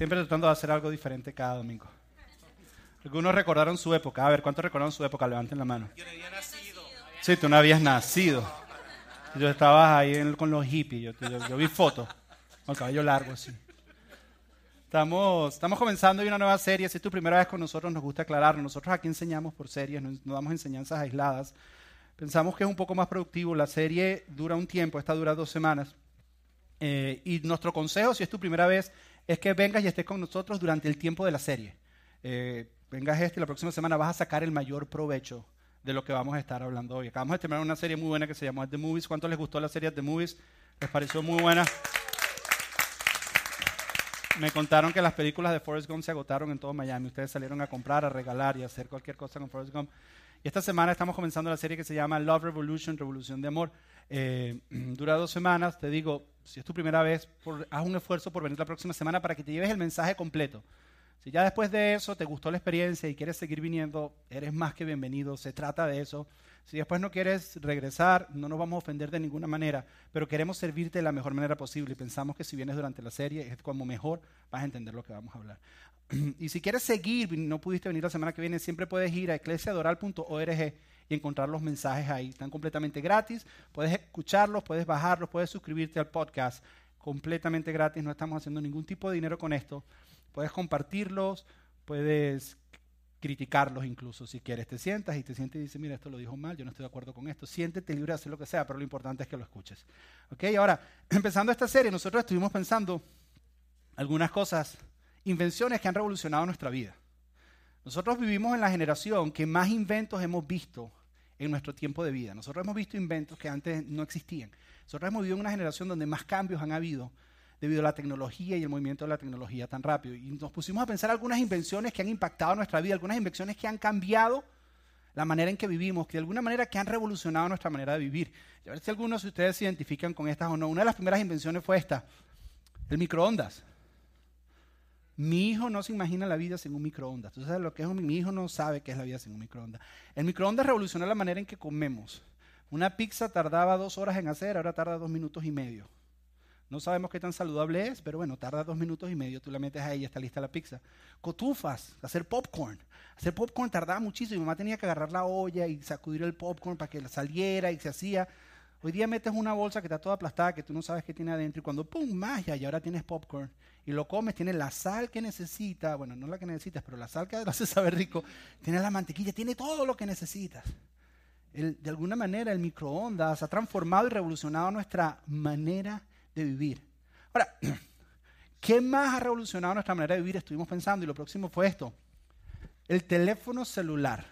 Siempre tratando de hacer algo diferente cada domingo. Algunos recordaron su época. A ver, ¿cuántos recordaron su época? Levanten la mano. Yo no había nacido. Sí, tú no habías nacido. Yo estaba ahí en- con los hippies. Yo, yo- yo vi fotos con el cabello largo así. Estamos, estamos comenzando hoy una nueva serie. Si es tu primera vez con nosotros, nos gusta aclararlo. Nosotros aquí enseñamos por series, no, no damos enseñanzas aisladas. Pensamos que es un poco más productivo. La serie dura un tiempo, esta dura dos semanas. Eh, y nuestro consejo, si es tu primera vez, es que vengas y estés con nosotros durante el tiempo de la serie. Eh, vengas este la próxima semana vas a sacar el mayor provecho de lo que vamos a estar hablando hoy. Acabamos de terminar una serie muy buena que se llamó The Movies. ¿Cuánto les gustó la serie The Movies? ¿Les pareció muy buena? Me contaron que las películas de Forrest Gump se agotaron en todo Miami. Ustedes salieron a comprar, a regalar y a hacer cualquier cosa con Forrest Gump. Esta semana estamos comenzando la serie que se llama Love Revolution, Revolución de Amor. Eh, dura dos semanas. Te digo, si es tu primera vez, haz un esfuerzo por venir la próxima semana para que te lleves el mensaje completo. Si ya después de eso te gustó la experiencia y quieres seguir viniendo, eres más que bienvenido. Se trata de eso. Si después no quieres regresar, no nos vamos a ofender de ninguna manera, pero queremos servirte de la mejor manera posible y pensamos que si vienes durante la serie es como mejor vas a entender lo que vamos a hablar. Y si quieres seguir, no pudiste venir la semana que viene, siempre puedes ir a eclesiadoral.org y encontrar los mensajes ahí. Están completamente gratis, puedes escucharlos, puedes bajarlos, puedes suscribirte al podcast completamente gratis, no estamos haciendo ningún tipo de dinero con esto. Puedes compartirlos, puedes criticarlos incluso si quieres. Te sientas y te sientes y dices, mira, esto lo dijo mal, yo no estoy de acuerdo con esto. Siéntete libre de hacer lo que sea, pero lo importante es que lo escuches. ¿Ok? Ahora, empezando esta serie, nosotros estuvimos pensando algunas cosas, invenciones que han revolucionado nuestra vida. Nosotros vivimos en la generación que más inventos hemos visto en nuestro tiempo de vida. Nosotros hemos visto inventos que antes no existían. Nosotros hemos vivido en una generación donde más cambios han habido debido a la tecnología y el movimiento de la tecnología tan rápido. Y nos pusimos a pensar algunas invenciones que han impactado nuestra vida, algunas invenciones que han cambiado la manera en que vivimos, que de alguna manera que han revolucionado nuestra manera de vivir. A ver si algunos de ustedes se identifican con estas o no. Una de las primeras invenciones fue esta, el microondas. Mi hijo no se imagina la vida sin un microondas. ¿Tú sabes lo que es un Mi hijo no sabe qué es la vida sin un microondas. El microondas revolucionó la manera en que comemos. Una pizza tardaba dos horas en hacer, ahora tarda dos minutos y medio. No sabemos qué tan saludable es, pero bueno, tarda dos minutos y medio, tú la metes ahí y está lista la pizza. Cotufas, hacer popcorn. Hacer popcorn tardaba muchísimo. Mi mamá tenía que agarrar la olla y sacudir el popcorn para que saliera y se hacía. Hoy día metes una bolsa que está toda aplastada, que tú no sabes qué tiene adentro, y cuando ¡pum! magia, y ahora tienes popcorn. Y lo comes, tiene la sal que necesita, bueno, no la que necesitas, pero la sal que lo hace saber rico, tiene la mantequilla, tiene todo lo que necesitas. De alguna manera el microondas ha transformado y revolucionado nuestra manera de vivir. Ahora, ¿qué más ha revolucionado nuestra manera de vivir? Estuvimos pensando y lo próximo fue esto. El teléfono celular.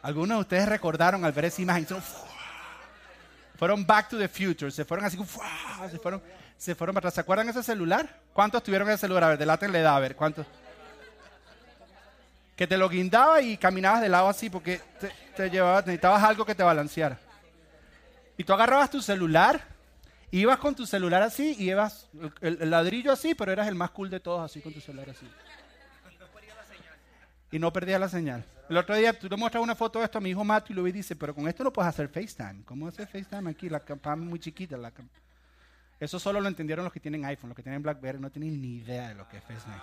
Algunos de ustedes recordaron al ver esa imagen. Fueron back to the future. Se fueron así, ¡fua! se fueron, se fueron para atrás. ¿Se acuerdan ese celular? ¿Cuántos tuvieron ese celular? A ver, delátenle edad, a ver, ¿cuántos? Que te lo guindaba y caminabas de lado así porque te, te llevaba, necesitabas algo que te balanceara. Y tú agarrabas tu celular, ibas con tu celular así y ibas el, el ladrillo así, pero eras el más cool de todos así con tu celular así. Y no perdías la señal. El otro día tú le muestras una foto de esto a mi hijo Mato y lo ve y dice, pero con esto no puedes hacer FaceTime. ¿Cómo hacer FaceTime aquí? La es muy chiquita. La Eso solo lo entendieron los que tienen iPhone, los que tienen BlackBerry no tienen ni idea de lo que es FaceTime.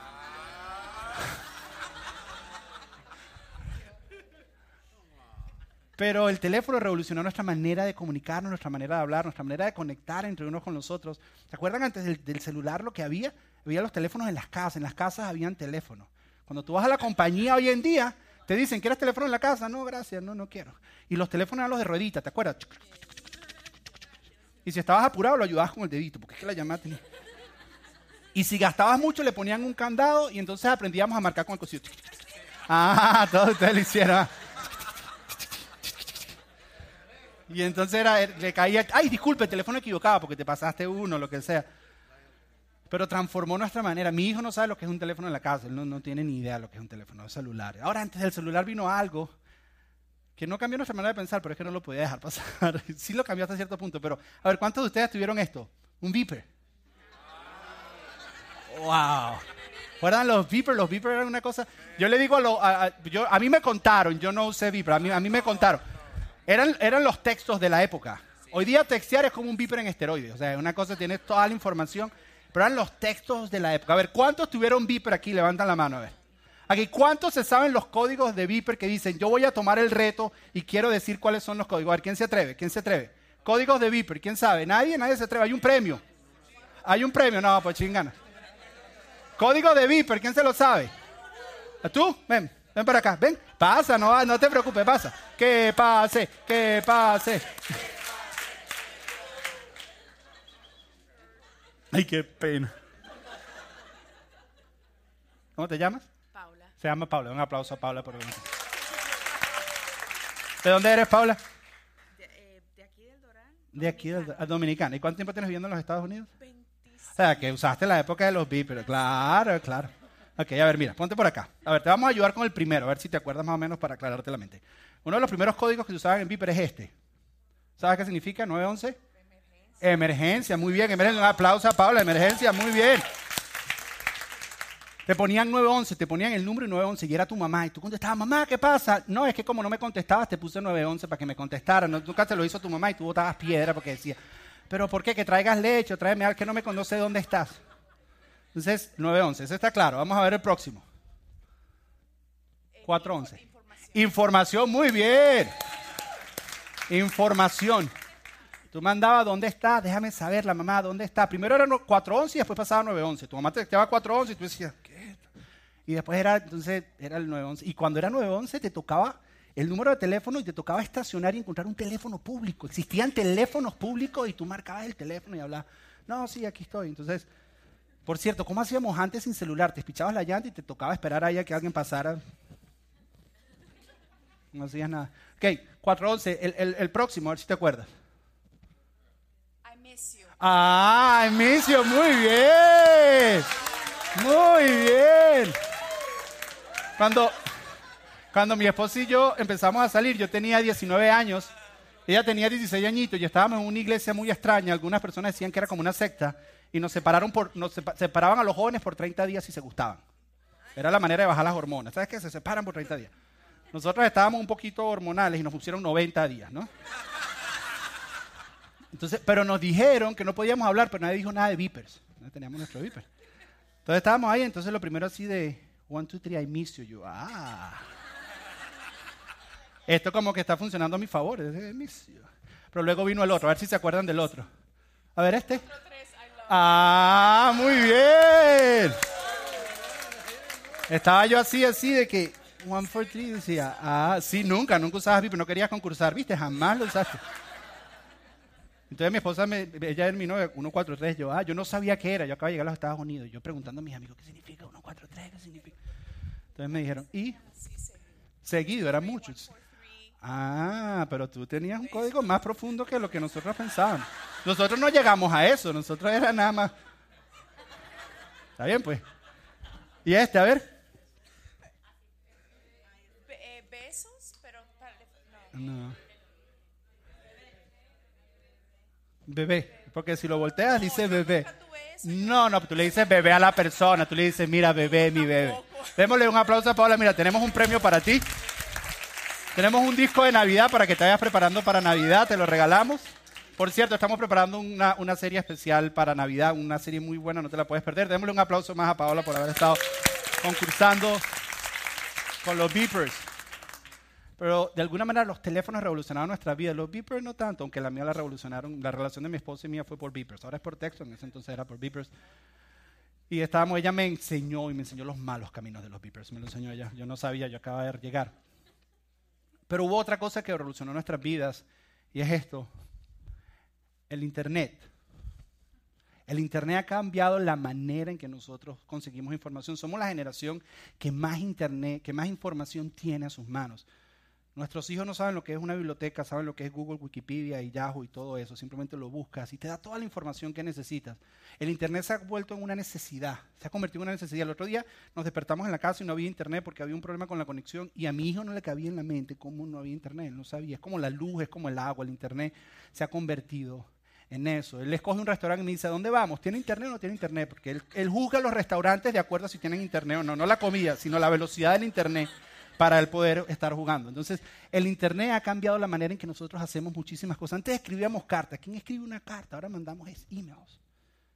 Pero el teléfono revolucionó nuestra manera de comunicarnos, nuestra manera de hablar, nuestra manera de conectar entre unos con los otros. ¿Se acuerdan antes del, del celular lo que había? Había los teléfonos en las casas, en las casas habían teléfonos. Cuando tú vas a la compañía hoy en día, te dicen, ¿quieres teléfono en la casa? No, gracias, no, no quiero. Y los teléfonos eran los de ruedita, ¿te acuerdas? Y si estabas apurado, lo ayudabas con el dedito, porque es que la llamada tenía... Y si gastabas mucho, le ponían un candado y entonces aprendíamos a marcar con el cosillo. Ah, todos ustedes lo hicieron. Y entonces era, le caía, ay, disculpe, el teléfono equivocado porque te pasaste uno, lo que sea. Pero transformó nuestra manera. Mi hijo no sabe lo que es un teléfono en la casa, él no, tiene ni idea de lo que es un teléfono celular. Ahora, antes del celular vino algo que no cambió nuestra manera de pensar, pero es que no lo podía dejar pasar. sí lo cambió hasta cierto punto, pero a ver, ¿cuántos de ustedes tuvieron esto? Un beeper. ¡Wow! ¿Recuerdan los beepers? Los beepers eran una cosa... Yo le digo a, lo- a, a- mí me contaron, yo no usé beeper, a mí, a mí me contaron. Eran, eran los textos de la época. Hoy día textear es como un beeper en esteroides. O sea, una cosa, tienes toda la información. Pero eran los textos de la época. A ver, ¿cuántos tuvieron Viper aquí? Levantan la mano, a ver. Aquí, ¿cuántos se saben los códigos de Viper que dicen, yo voy a tomar el reto y quiero decir cuáles son los códigos? A ver, ¿quién se atreve? ¿Quién se atreve? Códigos de Viper, ¿quién sabe? Nadie, nadie se atreve. Hay un premio. Hay un premio, no, pues chingana. Código de Viper, ¿quién se lo sabe? ¿Tú? Ven, ven para acá, ven. Pasa, no, no te preocupes, pasa. Que pase, que pase. Ay, qué pena. ¿Cómo te llamas? Paula. Se llama Paula. Un aplauso a Paula por venir. ¿De dónde eres, Paula? De, eh, de aquí del Doral. De aquí, del- Dominicana. ¿Y cuánto tiempo tienes viviendo en los Estados Unidos? 25. O sea, que usaste la época de los beepers. Claro, claro. Ok, a ver, mira, ponte por acá. A ver, te vamos a ayudar con el primero, a ver si te acuerdas más o menos para aclararte la mente. Uno de los primeros códigos que se usaban en beeper es este. ¿Sabes qué significa? 911. Emergencia, muy bien. Emergencia, un aplauso a Paula. Emergencia, muy bien. Te ponían 911, te ponían el número y 911 y era tu mamá. Y tú contestabas, mamá, ¿qué pasa? No, es que como no me contestabas, te puse 911 para que me contestara. No, nunca te lo hizo tu mamá y tú botabas piedra porque decía, ¿pero por qué? Que traigas leche o tráeme algo que no me conoce dónde estás. Entonces, 911, ese está claro. Vamos a ver el próximo. 411. Información. Información, muy bien. Información. Tú mandabas, ¿dónde está? Déjame saber, la mamá, ¿dónde está? Primero era no- 411 y después pasaba 911. Tu mamá te texteaba 411 y tú decías, ¿qué? Y después era, entonces, era el 911. Y cuando era 911 te tocaba el número de teléfono y te tocaba estacionar y encontrar un teléfono público. Existían teléfonos públicos y tú marcabas el teléfono y hablabas, no, sí, aquí estoy. Entonces, por cierto, ¿cómo hacíamos antes sin celular? Te pichabas la llanta y te tocaba esperar ahí a que alguien pasara. No hacías nada. Ok, 411, el, el, el próximo, a ver si te acuerdas. Ah, Emicio, muy bien. Muy bien. Cuando, cuando mi esposa y yo empezamos a salir, yo tenía 19 años, ella tenía 16 añitos y estábamos en una iglesia muy extraña. Algunas personas decían que era como una secta y nos separaron por, nos sepa- separaban a los jóvenes por 30 días si se gustaban. Era la manera de bajar las hormonas. ¿Sabes qué? Se separan por 30 días. Nosotros estábamos un poquito hormonales y nos pusieron 90 días, ¿no? Entonces, pero nos dijeron que no podíamos hablar, pero nadie dijo nada de beepers. No teníamos nuestro beeper. Entonces estábamos ahí, entonces lo primero así de one, two, three, I miss you. Yo, ah. Esto como que está funcionando a mi favor. es de, I miss you. Pero luego vino el otro, a ver si se acuerdan del otro. A ver este. Ah, muy bien. Estaba yo así, así de que one, four, three, decía, ah, sí, nunca, nunca usabas beeper, no querías concursar, viste, jamás lo usaste. Entonces mi esposa, me, ella era mi novia, 143, yo, ah, yo no sabía qué era, yo acabo de llegar a los Estados Unidos, yo preguntando a mis amigos, ¿qué significa 143? ¿Qué significa? Entonces me dijeron, y seguido, eran muchos. Ah, pero tú tenías un código más profundo que lo que nosotros pensábamos. Nosotros no llegamos a eso, nosotros era nada más. ¿Está bien, pues? Y este, a ver. Eh, besos, pero no. No. Bebé, porque si lo volteas dice bebé. No, no, tú le dices bebé a la persona, tú le dices, mira, bebé, mi bebé. Démosle un aplauso a Paula, mira, tenemos un premio para ti. Tenemos un disco de Navidad para que te vayas preparando para Navidad, te lo regalamos. Por cierto, estamos preparando una, una serie especial para Navidad, una serie muy buena, no te la puedes perder. Démosle un aplauso más a Paola por haber estado concursando con los beepers. Pero de alguna manera los teléfonos revolucionaron nuestra vida. Los beepers no tanto, aunque la mía la revolucionaron. La relación de mi esposa y mía fue por beepers. Ahora es por texto, en ese entonces era por beepers. Y estábamos, ella me enseñó y me enseñó los malos caminos de los beepers. Me lo enseñó ella. Yo no sabía, yo acababa de llegar. Pero hubo otra cosa que revolucionó nuestras vidas y es esto. El Internet. El Internet ha cambiado la manera en que nosotros conseguimos información. Somos la generación que más Internet, que más información tiene a sus manos. Nuestros hijos no saben lo que es una biblioteca, saben lo que es Google, Wikipedia y Yahoo y todo eso. Simplemente lo buscas y te da toda la información que necesitas. El Internet se ha vuelto en una necesidad, se ha convertido en una necesidad. El otro día nos despertamos en la casa y no había Internet porque había un problema con la conexión y a mi hijo no le cabía en la mente cómo no había Internet. No sabía. Es como la luz, es como el agua. El Internet se ha convertido en eso. Él escoge un restaurante y me dice, ¿a dónde vamos? ¿Tiene internet o no tiene internet? Porque él, él juzga los restaurantes de acuerdo a si tienen internet o no. No la comida, sino la velocidad del internet para él poder estar jugando. Entonces, el internet ha cambiado la manera en que nosotros hacemos muchísimas cosas. Antes escribíamos cartas. ¿Quién escribe una carta? Ahora mandamos emails.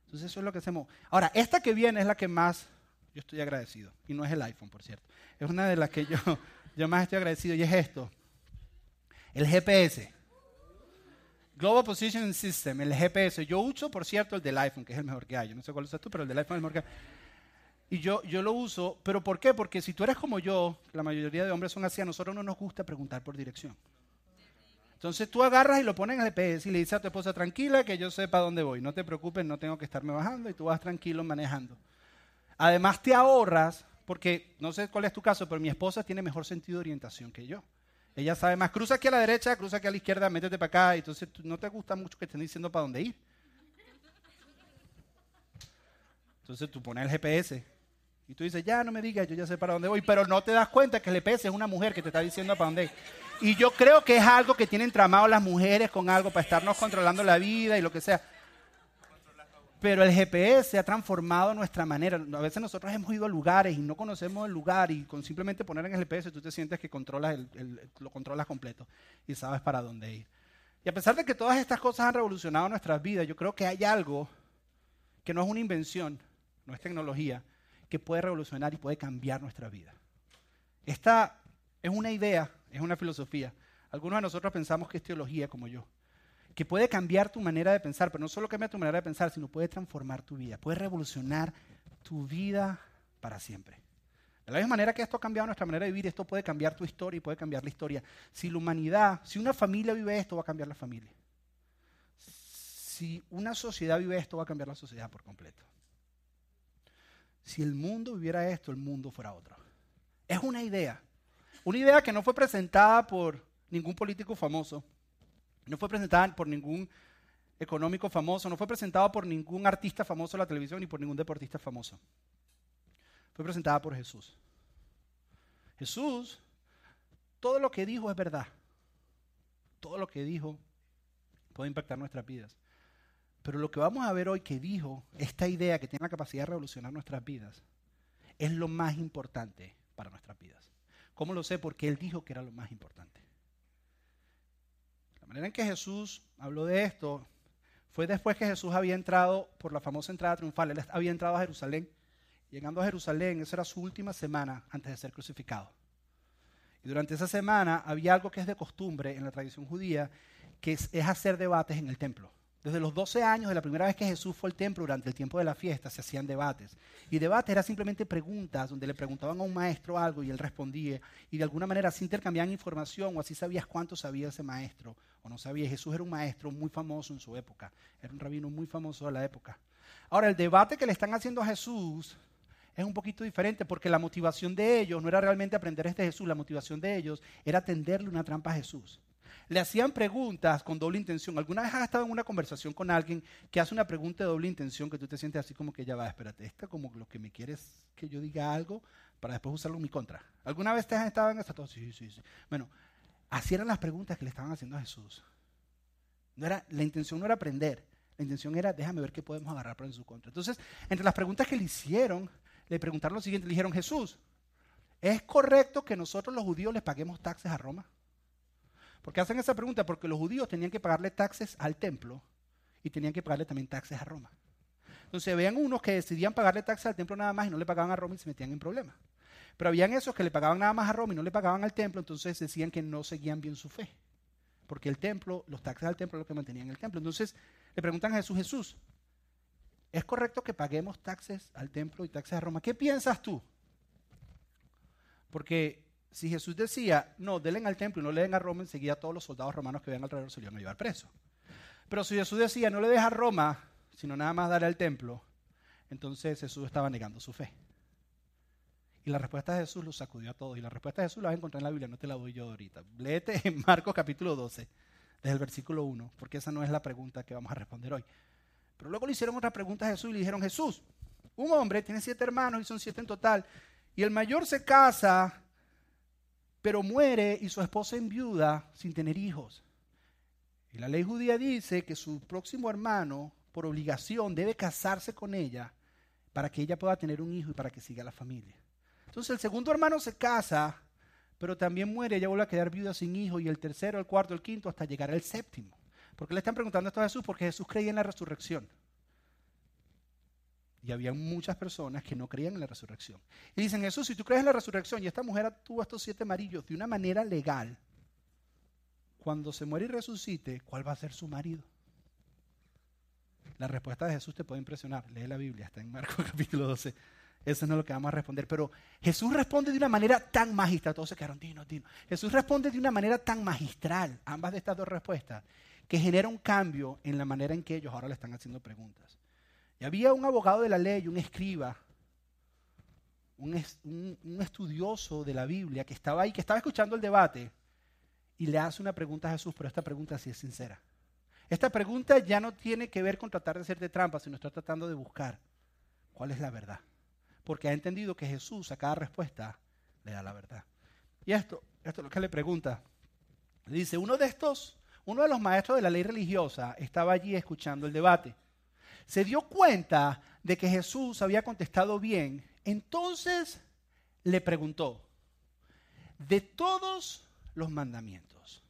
Entonces eso es lo que hacemos. Ahora, esta que viene es la que más yo estoy agradecido. Y no es el iPhone, por cierto. Es una de las que yo, yo más estoy agradecido y es esto. El GPS. Global Positioning System, el GPS. Yo uso, por cierto, el del iPhone, que es el mejor que hay. Yo no sé cuál usas tú, pero el del iPhone es el mejor que hay. Y yo, yo lo uso, pero ¿por qué? Porque si tú eres como yo, la mayoría de hombres son así, a nosotros no nos gusta preguntar por dirección. Entonces tú agarras y lo pones en GPS y le dices a tu esposa, tranquila, que yo sepa dónde voy, no te preocupes, no tengo que estarme bajando y tú vas tranquilo manejando. Además te ahorras, porque no sé cuál es tu caso, pero mi esposa tiene mejor sentido de orientación que yo. Ella sabe más, cruza aquí a la derecha, cruza aquí a la izquierda, métete para acá, y entonces no te gusta mucho que estén diciendo para dónde ir. Entonces tú pones el GPS y tú dices, ya no me digas, yo ya sé para dónde voy, pero no te das cuenta que el GPS es una mujer que te está diciendo para dónde ir. Y yo creo que es algo que tienen tramado las mujeres con algo para estarnos controlando la vida y lo que sea. Pero el GPS ha transformado nuestra manera. A veces nosotros hemos ido a lugares y no conocemos el lugar y con simplemente poner en el GPS tú te sientes que controlas lo controlas completo y sabes para dónde ir. Y a pesar de que todas estas cosas han revolucionado nuestras vidas, yo creo que hay algo que no es una invención, no es tecnología, que puede revolucionar y puede cambiar nuestra vida. Esta es una idea, es una filosofía. Algunos de nosotros pensamos que es teología como yo que puede cambiar tu manera de pensar, pero no solo cambia tu manera de pensar, sino puede transformar tu vida, puede revolucionar tu vida para siempre. De la misma manera que esto ha cambiado nuestra manera de vivir, esto puede cambiar tu historia y puede cambiar la historia. Si la humanidad, si una familia vive esto, va a cambiar la familia. Si una sociedad vive esto, va a cambiar la sociedad por completo. Si el mundo viviera esto, el mundo fuera otro. Es una idea. Una idea que no fue presentada por ningún político famoso, no fue presentada por ningún económico famoso, no fue presentada por ningún artista famoso en la televisión ni por ningún deportista famoso. Fue presentada por Jesús. Jesús, todo lo que dijo es verdad. Todo lo que dijo puede impactar nuestras vidas. Pero lo que vamos a ver hoy que dijo, esta idea que tiene la capacidad de revolucionar nuestras vidas, es lo más importante para nuestras vidas. ¿Cómo lo sé? Porque Él dijo que era lo más importante manera en que Jesús habló de esto fue después que Jesús había entrado por la famosa entrada triunfal. Él había entrado a Jerusalén. Llegando a Jerusalén, esa era su última semana antes de ser crucificado. Y durante esa semana había algo que es de costumbre en la tradición judía, que es hacer debates en el templo. Desde los 12 años, de la primera vez que Jesús fue al templo durante el tiempo de la fiesta, se hacían debates. Y debates eran simplemente preguntas, donde le preguntaban a un maestro algo y él respondía. Y de alguna manera así intercambiaban información o así sabías cuánto sabía ese maestro o no sabía. Jesús era un maestro muy famoso en su época. Era un rabino muy famoso de la época. Ahora, el debate que le están haciendo a Jesús es un poquito diferente porque la motivación de ellos no era realmente aprender este Jesús, la motivación de ellos era tenderle una trampa a Jesús le hacían preguntas con doble intención. ¿Alguna vez has estado en una conversación con alguien que hace una pregunta de doble intención que tú te sientes así como que ya va, espérate, esta como lo que me quieres que yo diga algo para después usarlo en mi contra? ¿Alguna vez te has estado en esta? Sí, sí, sí. Bueno, así eran las preguntas que le estaban haciendo a Jesús. No era, la intención no era aprender, la intención era déjame ver qué podemos agarrar para en su contra. Entonces, entre las preguntas que le hicieron, le preguntaron lo siguiente, le dijeron, Jesús, ¿es correcto que nosotros los judíos les paguemos taxes a Roma? ¿Por qué hacen esa pregunta? Porque los judíos tenían que pagarle taxes al templo y tenían que pagarle también taxes a Roma. Entonces veían unos que decidían pagarle taxes al templo nada más y no le pagaban a Roma y se metían en problemas. Pero habían esos que le pagaban nada más a Roma y no le pagaban al templo, entonces decían que no seguían bien su fe. Porque el templo, los taxes al templo es lo que mantenían el templo. Entonces le preguntan a Jesús, Jesús, ¿es correcto que paguemos taxes al templo y taxes a Roma? ¿Qué piensas tú? Porque si Jesús decía, no, denle al templo y no le den a Roma, enseguida todos los soldados romanos que vean alrededor se lo iban a llevar preso. Pero si Jesús decía, no le deja a Roma, sino nada más darle al templo, entonces Jesús estaba negando su fe. Y la respuesta de Jesús lo sacudió a todos. Y la respuesta de Jesús la vas a encontrar en la Biblia, no te la doy yo ahorita. Léete en Marcos capítulo 12, desde el versículo 1, porque esa no es la pregunta que vamos a responder hoy. Pero luego le hicieron otra pregunta a Jesús y le dijeron, Jesús, un hombre tiene siete hermanos y son siete en total, y el mayor se casa pero muere y su esposa enviuda sin tener hijos. Y la ley judía dice que su próximo hermano, por obligación, debe casarse con ella para que ella pueda tener un hijo y para que siga la familia. Entonces el segundo hermano se casa, pero también muere, ella vuelve a quedar viuda sin hijo, y el tercero, el cuarto, el quinto, hasta llegar al séptimo. ¿Por qué le están preguntando esto a Jesús? Porque Jesús creía en la resurrección. Y había muchas personas que no creían en la resurrección. Y dicen, Jesús, si tú crees en la resurrección y esta mujer tuvo estos siete amarillos de una manera legal, cuando se muere y resucite, ¿cuál va a ser su marido? La respuesta de Jesús te puede impresionar. Lee la Biblia, está en Marcos capítulo 12. Eso no es lo que vamos a responder. Pero Jesús responde de una manera tan magistral. Todos se quedaron, dinos, dinos. Jesús responde de una manera tan magistral, ambas de estas dos respuestas, que genera un cambio en la manera en que ellos ahora le están haciendo preguntas. Y había un abogado de la ley, un escriba, un, estudioso de la Biblia que estaba ahí, que estaba escuchando el debate y le hace una pregunta a Jesús, pero esta pregunta sí es sincera. Esta pregunta ya no tiene que ver con tratar de hacerte trampa, sino está tratando de buscar cuál es la verdad porque ha entendido que Jesús a cada respuesta le da la verdad. Y esto, esto es lo que le pregunta. Le dice, uno de estos, uno de los maestros de la ley religiosa estaba allí escuchando el debate. Se dio cuenta de que Jesús había contestado bien, entonces le preguntó, de todos los mandamientos.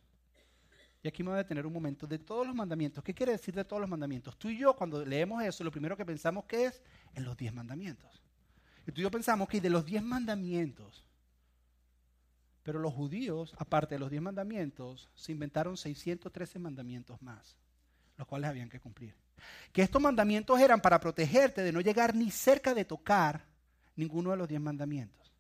Y aquí me voy a detener un momento. De todos los mandamientos. ¿Qué quiere decir de todos los mandamientos? Tú y yo, cuando leemos eso, lo primero que pensamos que es en los diez mandamientos. Y tú y yo pensamos que de los diez mandamientos, pero los judíos, aparte de los diez mandamientos, se inventaron 613 mandamientos más, los cuales habían que cumplir. Que estos mandamientos eran para protegerte de no llegar ni cerca de tocar ninguno de los diez mandamientos.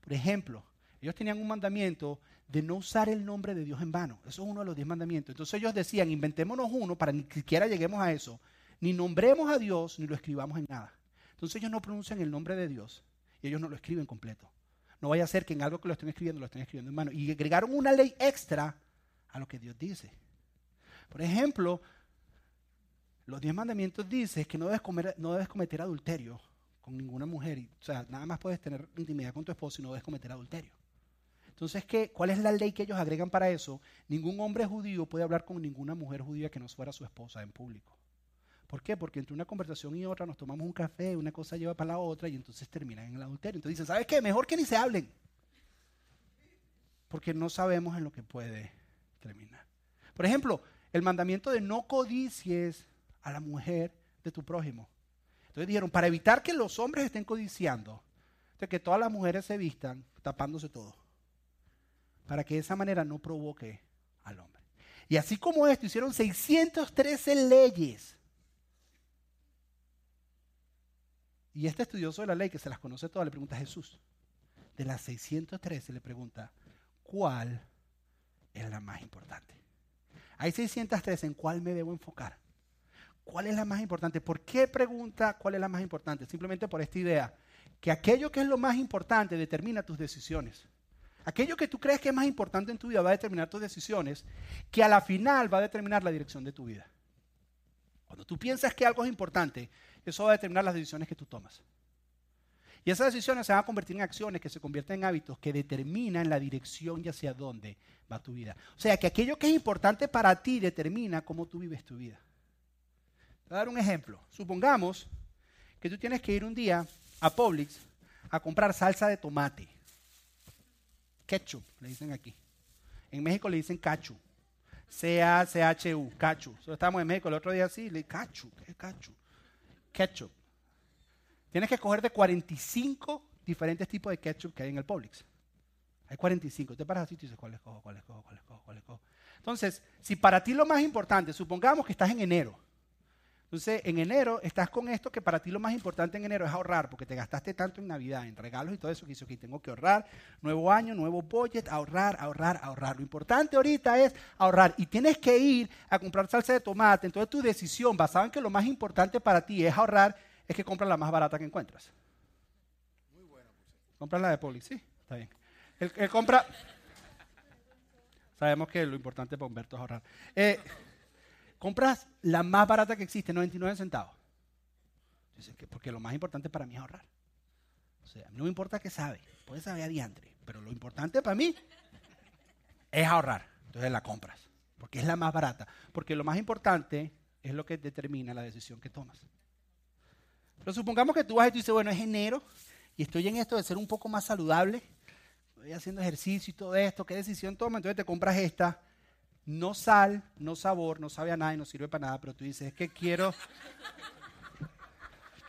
Por ejemplo, ellos tenían un mandamiento de no usar el nombre de Dios en vano. Eso es uno de los diez mandamientos. Entonces ellos decían, inventémonos uno para ni siquiera lleguemos a eso. Ni nombremos a Dios ni lo escribamos en nada. Entonces ellos no pronuncian el nombre de Dios y ellos no lo escriben completo. No vaya a ser que en algo que lo estén escribiendo lo estén escribiendo en mano. Y agregaron una ley extra a lo que Dios dice. Por ejemplo, los diez mandamientos dicen que no debes, cometer adulterio con ninguna mujer. o sea, nada más puedes tener intimidad con tu esposo y no debes cometer adulterio. Entonces, ¿qué, ¿cuál es la ley que ellos agregan para eso? Ningún hombre judío puede hablar con ninguna mujer judía que no fuera su esposa en público. ¿Por qué? Porque entre una conversación y otra nos tomamos un café, una cosa lleva para la otra y entonces terminan en el adulterio. Entonces dicen, ¿sabes qué? Mejor que ni se hablen. Porque no sabemos en lo que puede terminar. Por ejemplo, el mandamiento de no codicies a la mujer de tu prójimo. Entonces dijeron, para evitar que los hombres estén codiciando, de que todas las mujeres se vistan tapándose todo. Para que de esa manera no provoque al hombre. Y así como esto, hicieron 613 leyes Y este estudioso de la ley, que se las conoce todas, le pregunta a Jesús. De las 613 le pregunta, ¿cuál es la más importante? Hay 613, ¿en cuál me debo enfocar? ¿Cuál es la más importante? ¿Por qué pregunta cuál es la más importante? Simplemente por esta idea, que aquello que es lo más importante determina tus decisiones. Aquello que tú crees que es más importante en tu vida va a determinar tus decisiones, que a la final va a determinar la dirección de tu vida. Cuando tú piensas que algo es importante, eso va a determinar las decisiones que tú tomas. Y esas decisiones se van a convertir en acciones que se convierten en hábitos que determinan la dirección y hacia dónde va tu vida. O sea, que aquello que es importante para ti determina cómo tú vives tu vida. Voy a dar un ejemplo. Supongamos que tú tienes que ir un día a Publix a comprar salsa de tomate. Ketchup, le dicen aquí. En México le dicen cachu. C-A-C-H-U, cachu. Solo estábamos en México el otro día así, le cachu, ¿qué es cachu? ketchup. Tienes que escoger de 45 diferentes tipos de ketchup que hay en el Publix. Hay 45. Te paras así y dices, ¿cuál escojo, cuál escojo, cuál escojo, cuál escojo? Entonces, si para ti lo más importante, supongamos que estás en enero, entonces, en enero estás con esto que para ti lo más importante en enero es ahorrar, porque te gastaste tanto en Navidad, en regalos y todo eso que hizo que tengo que ahorrar. Nuevo año, nuevo budget, ahorrar, ahorrar, ahorrar. Lo importante ahorita es ahorrar. Y tienes que ir a comprar salsa de tomate. Entonces, tu decisión basada en que lo más importante para ti es ahorrar, es que compras la más barata que encuentras. Muy buena. Compras la de Poli, sí, está bien. El, compra. Sabemos que lo importante para Humberto es ahorrar. Eh, compras la más barata que existe, 99 centavos. que porque lo más importante para mí es ahorrar. O sea, no me importa qué sabe, puede saber a diantre, pero lo importante para mí es ahorrar. Entonces la compras, porque es la más barata. Porque lo más importante es lo que determina la decisión que tomas. Pero supongamos que tú vas y tú dices, bueno, es enero y estoy en esto de ser un poco más saludable, estoy haciendo ejercicio y todo esto, ¿qué decisión tomas? Entonces te compras esta no sal, no sabor, no sabe a nada y no sirve para nada, pero tú dices, es que quiero,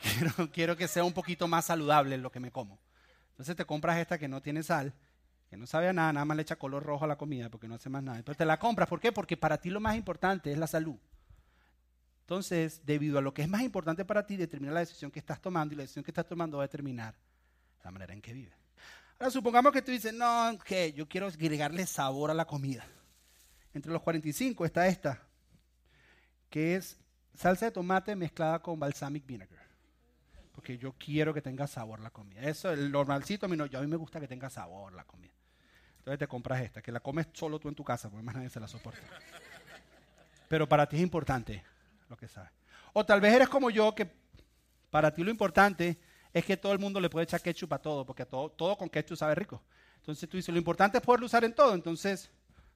Quiero, quiero que sea un poquito más saludable lo que me como. Entonces te compras esta que no tiene sal, que no sabe a nada, nada más le echa color rojo a la comida porque no hace más nada. Pero te la compras, ¿por qué? Porque para ti lo más importante es la salud. Entonces, debido a lo que es más importante para ti, determina la decisión que estás tomando y la decisión que estás tomando va a determinar la manera en que vives. Ahora, supongamos que tú dices, no, que yo quiero agregarle sabor a la comida. Entre los 45 está esta, que es salsa de tomate mezclada con balsamic vinegar. Porque yo quiero que tenga sabor la comida. Eso, el normalcito, a mí, no, yo, a mí me gusta que tenga sabor la comida. Entonces te compras esta, que la comes solo tú en tu casa, porque más nadie se la soporta. Pero para ti es importante lo que sabes. O tal vez eres como yo, que para ti lo importante es que todo el mundo le puede echar ketchup a todo, porque todo, todo con ketchup sabe rico. Entonces tú dices, lo importante es poderlo usar en todo, entonces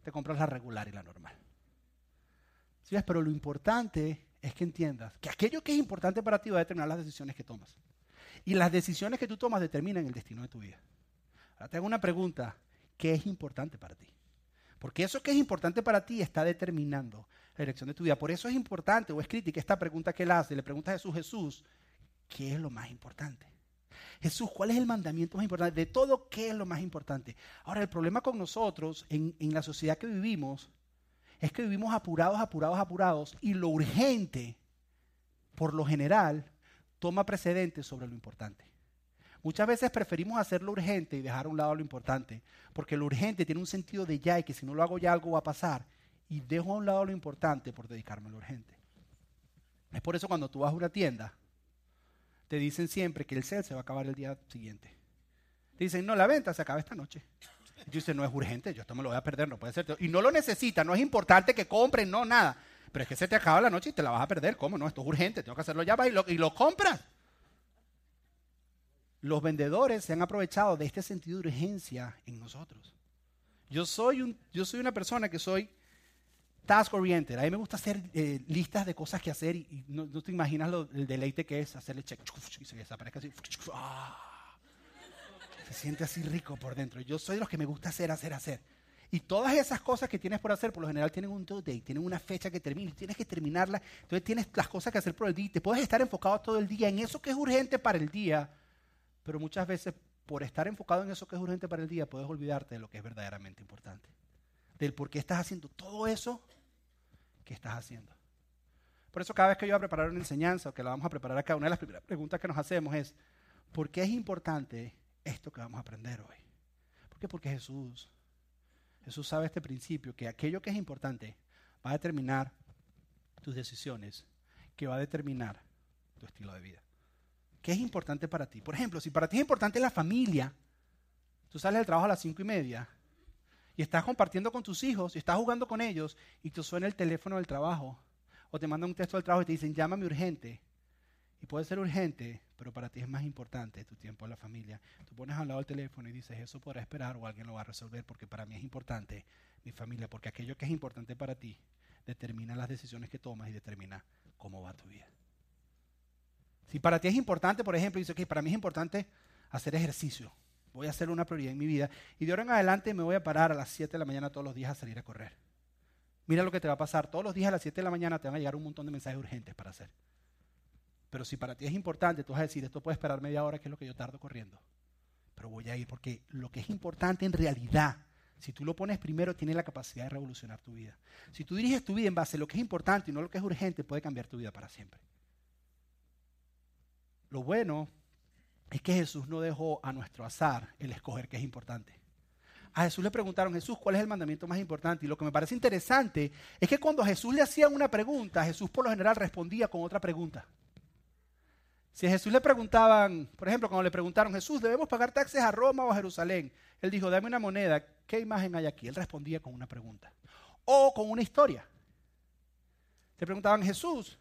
te compras la regular y la normal. ¿Sí? Pero lo importante es que entiendas que aquello que es importante para ti va a determinar las decisiones que tomas. Y las decisiones que tú tomas determinan el destino de tu vida. Ahora te hago una pregunta qué es importante para ti. Porque eso que es importante para ti está determinando la dirección de tu vida. Por eso es importante o es crítica esta pregunta que él hace. Le pregunta a Jesús, Jesús, ¿qué es lo más importante? Jesús, ¿cuál es el mandamiento más importante? De todo, ¿qué es lo más importante? Ahora, el problema con nosotros en, en la sociedad que vivimos es que vivimos apurados, apurados, apurados y lo urgente, por lo general, toma precedente sobre lo importante. Muchas veces preferimos hacer lo urgente y dejar a un lado lo importante, porque lo urgente tiene un sentido de ya y que si no lo hago ya algo va a pasar, y dejo a un lado lo importante por dedicarme a lo urgente. Es por eso cuando tú vas a una tienda, te dicen siempre que el sale se va a acabar el día siguiente. Te dicen, no, la venta se acaba esta noche. Y tú dices, no es urgente, yo esto me lo voy a perder, no puede ser. Y no lo necesita, no es importante que compren, no, nada. Pero es que se te acaba la noche y te la vas a perder. ¿Cómo no? Esto es urgente, tengo que hacerlo ya, lo, y lo compras los vendedores se han aprovechado de este sentido de urgencia en nosotros. Yo soy, yo soy una persona que soy task oriented. A mí me gusta hacer eh, listas de cosas que hacer y, no, te imaginas el deleite que es hacerle check y se desaparezca así. ¡ah! Se siente así rico por dentro. Yo soy de los que me gusta hacer, hacer, hacer. Y todas esas cosas que tienes por hacer, por lo general tienen un due date, tienen una fecha que termina, tienes que terminarla. Entonces tienes las cosas que hacer por el día y te puedes estar enfocado todo el día en eso que es urgente para el día pero muchas veces por estar enfocado en eso que es urgente para el día, puedes olvidarte de lo que es verdaderamente importante. Del por qué estás haciendo todo eso que estás haciendo. Por eso cada vez que yo voy a preparar una enseñanza o que la vamos a preparar acá, una de las primeras preguntas que nos hacemos es, ¿por qué es importante esto que vamos a aprender hoy? ¿Por qué? Porque Jesús, Jesús sabe este principio, que aquello que es importante va a determinar tus decisiones, que va a determinar tu estilo de vida. ¿Qué es importante para ti? Por ejemplo, si para ti es importante la familia, tú sales del trabajo a las cinco y media y estás compartiendo con tus hijos y estás jugando con ellos y te suena el teléfono del trabajo o te mandan un texto del trabajo y te dicen llámame urgente. Y puede ser urgente, pero para ti es más importante tu tiempo en la familia. Tú pones al lado el teléfono y dices, eso podrá esperar o alguien lo va a resolver porque para mí es importante mi familia, porque aquello que es importante para ti determina las decisiones que tomas y determina cómo va tu vida. Si para ti es importante, por ejemplo, dice que para mí es importante hacer ejercicio. Voy a hacer una prioridad en mi vida. Y de ahora en adelante me voy a parar a las 7 de la mañana todos los días a salir a correr. Mira lo que te va a pasar. Todos los días a las 7 de la mañana te van a llegar un montón de mensajes urgentes para hacer. Pero si para ti es importante, tú vas a decir, esto puede esperar media hora, que es lo que yo tardo corriendo. Pero voy a ir porque lo que es importante en realidad, si tú lo pones primero, tiene la capacidad de revolucionar tu vida. Si tú diriges tu vida en base a lo que es importante y no lo que es urgente, puede cambiar tu vida para siempre. Lo bueno es que Jesús no dejó a nuestro azar el escoger qué es importante. A Jesús le preguntaron, Jesús, ¿cuál es el mandamiento más importante? Y lo que me parece interesante es que cuando Jesús le hacían una pregunta, Jesús por lo general respondía con otra pregunta. Si a Jesús le preguntaban, por ejemplo, cuando le preguntaron, Jesús, ¿debemos pagar taxes a Roma o a Jerusalén? Él dijo, dame una moneda, ¿qué imagen hay aquí? Él respondía con una pregunta. O con una historia. Le preguntaban, Jesús,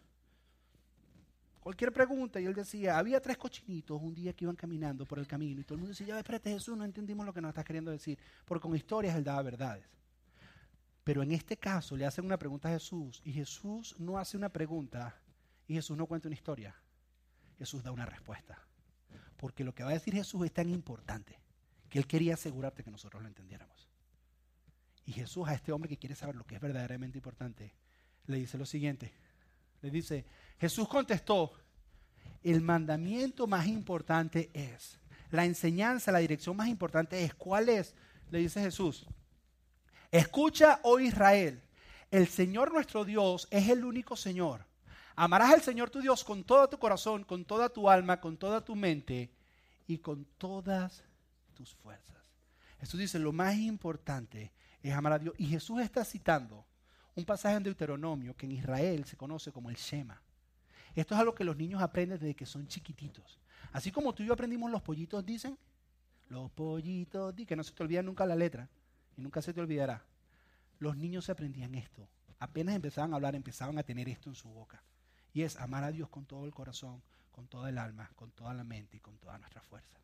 cualquier pregunta, y él decía, había tres cochinitos un día que iban caminando por el camino, y todo el mundo decía, ya espérate Jesús, no entendimos lo que nos estás queriendo decir, porque con historias él daba verdades. Pero en este caso le hacen una pregunta a Jesús, y Jesús no hace una pregunta, y Jesús no cuenta una historia, Jesús da una respuesta. Porque lo que va a decir Jesús es tan importante, que él quería asegurarte que nosotros lo entendiéramos. Y Jesús a este hombre que quiere saber lo que es verdaderamente importante, le dice lo siguiente, le dice, Jesús contestó, el mandamiento más importante es, la enseñanza, la dirección más importante es, ¿cuál es? Le dice Jesús, escucha, oh Israel, el Señor nuestro Dios es el único Señor. Amarás al Señor tu Dios con todo tu corazón, con toda tu alma, con toda tu mente y con todas tus fuerzas. Jesús dice, lo más importante es amar a Dios. Y Jesús está citando un pasaje en Deuteronomio que en Israel se conoce como el Shema. Esto es algo que los niños aprenden desde que son chiquititos. Así como tú y yo aprendimos los pollitos, dicen, los pollitos, di que no se te olvida nunca la letra y nunca se te olvidará. Los niños se aprendían esto. Apenas empezaban a hablar, empezaban a tener esto en su boca. Y es amar a Dios con todo el corazón, con toda el alma, con toda la mente y con toda nuestra fuerza.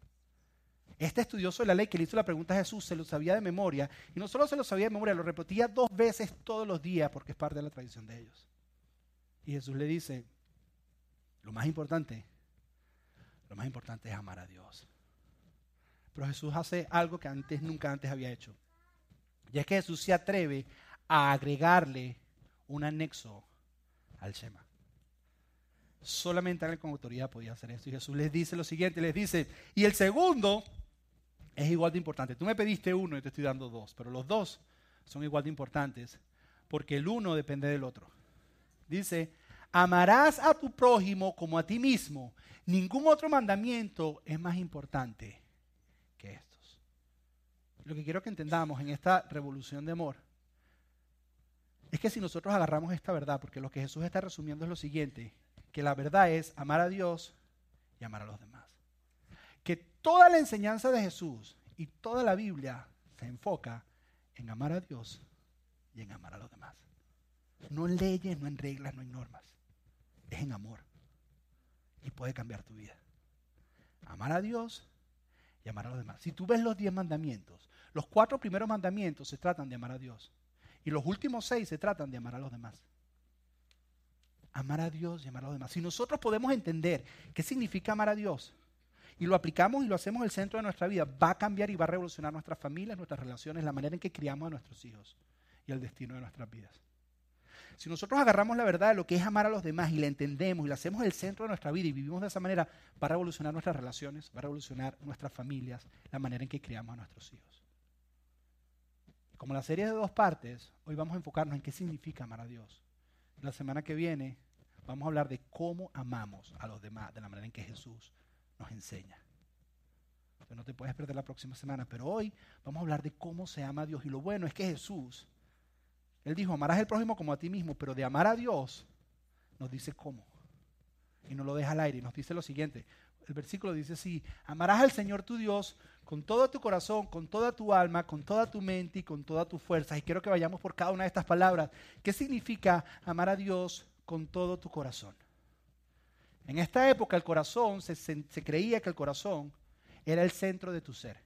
Este estudioso de la ley que le hizo la pregunta a Jesús se lo sabía de memoria y no solo se lo sabía de memoria, lo repetía dos veces todos los días porque es parte de la tradición de ellos. Y Jesús le dice, lo más importante, lo más importante es amar a Dios. Pero Jesús hace algo que antes nunca antes había hecho. Y es que Jesús se atreve a agregarle un anexo al Shema. Solamente alguien con autoridad podía hacer esto. Y Jesús les dice lo siguiente, les dice, y el segundo es igual de importante. Tú me pediste uno y te estoy dando dos, pero los dos son igual de importantes porque el uno depende del otro. Dice, amarás a tu prójimo como a ti mismo. Ningún otro mandamiento es más importante que estos. Lo que quiero que entendamos en esta revolución de amor es que si nosotros agarramos esta verdad, porque lo que Jesús está resumiendo es lo siguiente, que la verdad es amar a Dios y amar a los demás. Que toda la enseñanza de Jesús y toda la Biblia se enfoca en amar a Dios y en amar a los demás. No en leyes, no en reglas, no en normas. Es en amor. Y puede cambiar tu vida. Amar a Dios y amar a los demás. Si tú ves los diez mandamientos, los cuatro primeros mandamientos se tratan de amar a Dios. Y los últimos seis se tratan de amar a los demás amar a Dios y amar a los demás. Si nosotros podemos entender qué significa amar a Dios y lo aplicamos y lo hacemos el centro de nuestra vida, va a cambiar y va a revolucionar nuestras familias, nuestras relaciones, la manera en que criamos a nuestros hijos y el destino de nuestras vidas. Si nosotros agarramos la verdad de lo que es amar a los demás y la entendemos y la hacemos el centro de nuestra vida y vivimos de esa manera, va a revolucionar nuestras relaciones, va a revolucionar nuestras familias, la manera en que criamos a nuestros hijos. Como la serie de dos partes, hoy vamos a enfocarnos en qué significa amar a Dios la semana que viene vamos a hablar de cómo amamos a los demás, de la manera en que Jesús nos enseña. no te puedes perder la próxima semana, pero hoy vamos a hablar de cómo se ama a Dios. Y lo bueno es que Jesús, Él dijo, amarás al prójimo como a ti mismo, pero de amar a Dios nos dice cómo. Y nos lo deja al aire y nos dice lo siguiente. El versículo dice así, amarás al Señor tu Dios con todo tu corazón, con toda tu alma, con toda tu mente y con toda tu fuerza. Y quiero que vayamos por cada una de estas palabras. ¿Qué significa amar a Dios con todo tu corazón? En esta época el corazón, se creía que el corazón era el centro de tu ser.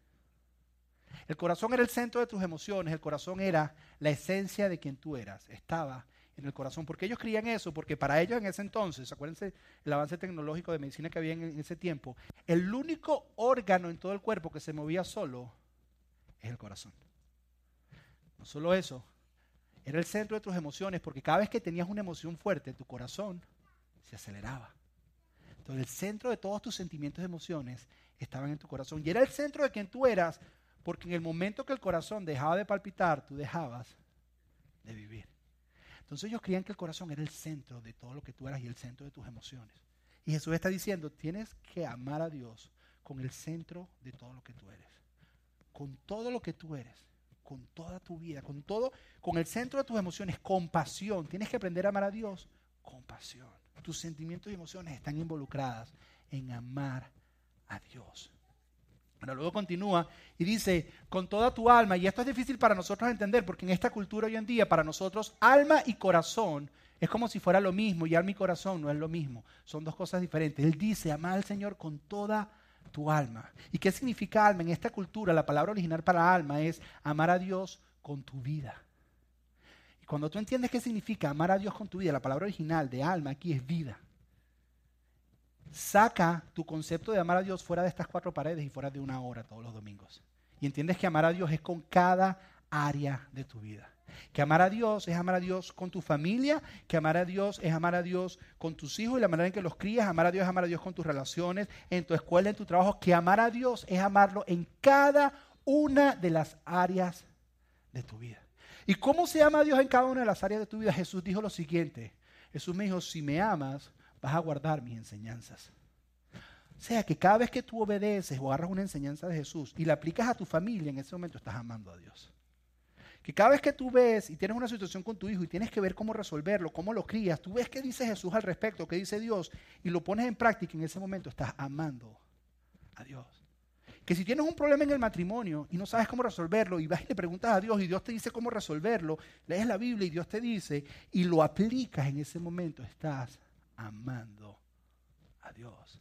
El corazón era el centro de tus emociones, el corazón era la esencia de quien tú eras, estaba en el corazón. ¿Por qué ellos creían eso? Porque para ellos en ese entonces, acuérdense el avance tecnológico de medicina que había en, ese tiempo, el único órgano en todo el cuerpo que se movía solo es el corazón. No solo eso, era el centro de tus emociones, porque cada vez que tenías una emoción fuerte, tu corazón se aceleraba. Entonces el centro de todos tus sentimientos y emociones estaban en tu corazón. Y era el centro de quien tú eras, porque en el momento que el corazón dejaba de palpitar, tú dejabas de vivir. Entonces ellos creían que el corazón era el centro de todo lo que tú eras y el centro de tus emociones. Y Jesús está diciendo, tienes que amar a Dios con el centro de todo lo que tú eres. Con todo lo que tú eres, con toda tu vida, con todo, con el centro de tus emociones, con pasión. Tienes que aprender a amar a Dios con pasión. Tus sentimientos y emociones están involucradas en amar a Dios luego continúa y dice, con toda tu alma, y esto es difícil para nosotros entender, porque en esta cultura hoy en día, para nosotros, alma y corazón es como si fuera lo mismo, y alma y corazón no es lo mismo, son dos cosas diferentes. Él dice, ama al Señor con toda tu alma. ¿Y qué significa alma? En esta cultura, la palabra original para alma es amar a Dios con tu vida. Y cuando tú entiendes qué significa amar a Dios con tu vida, la palabra original de alma aquí es vida. Saca tu concepto de amar a Dios fuera de estas cuatro paredes y fuera de una hora todos los domingos. Y entiendes que amar a Dios es con cada área de tu vida. Que amar a Dios es amar a Dios con tu familia, que amar a Dios es amar a Dios con tus hijos y la manera en que los crías, amar a Dios es amar a Dios con tus relaciones, en tu escuela, en tu trabajo, que amar a Dios es amarlo en cada una de las áreas de tu vida. ¿Y cómo se ama a Dios en cada una de las áreas de tu vida? Jesús dijo lo siguiente. Jesús me dijo, si me amas, vas a guardar mis enseñanzas. O sea que cada vez que tú obedeces o agarras una enseñanza de Jesús y la aplicas a tu familia, en ese momento estás amando a Dios. Que cada vez que tú ves y tienes una situación con tu hijo y tienes que ver cómo resolverlo, cómo lo crías, tú ves qué dice Jesús al respecto, qué dice Dios y lo pones en práctica, en ese momento estás amando a Dios. Que si tienes un problema en el matrimonio y no sabes cómo resolverlo y vas y le preguntas a Dios y Dios te dice cómo resolverlo, lees la Biblia y Dios te dice y lo aplicas en ese momento, estás amando a Dios.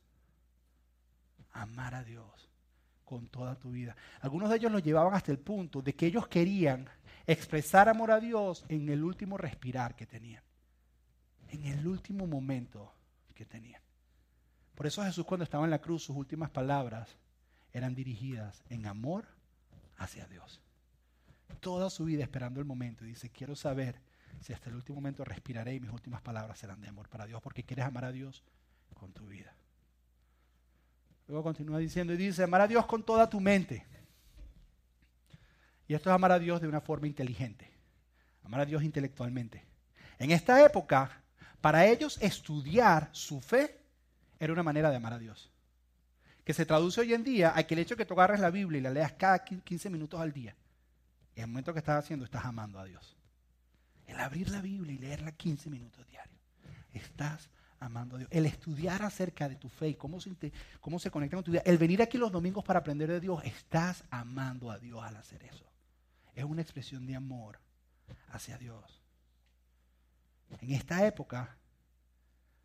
Amar a Dios con toda tu vida. Algunos de ellos lo llevaban hasta el punto de que ellos querían expresar amor a Dios en el último respirar que tenían. En el último momento que tenían. Por eso Jesús cuando estaba en la cruz, sus últimas palabras eran dirigidas en amor hacia Dios. Toda su vida esperando el momento. Y dice, quiero saber si hasta el último momento respiraré y mis últimas palabras serán de amor para Dios, porque quieres amar a Dios con tu vida. Luego continúa diciendo y dice, amar a Dios con toda tu mente. Y esto es amar a Dios de una forma inteligente. Amar a Dios intelectualmente. En esta época, para ellos estudiar su fe era una manera de amar a Dios que se traduce hoy en día a que el hecho de que tú agarres la Biblia y la leas cada 15 minutos al día, en el momento que estás haciendo, estás amando a Dios. El abrir la Biblia y leerla 15 minutos diarios, estás amando a Dios. El estudiar acerca de tu fe y cómo se, cómo se conecta con tu vida. El venir aquí los domingos para aprender de Dios, estás amando a Dios al hacer eso. Es una expresión de amor hacia Dios. En esta época,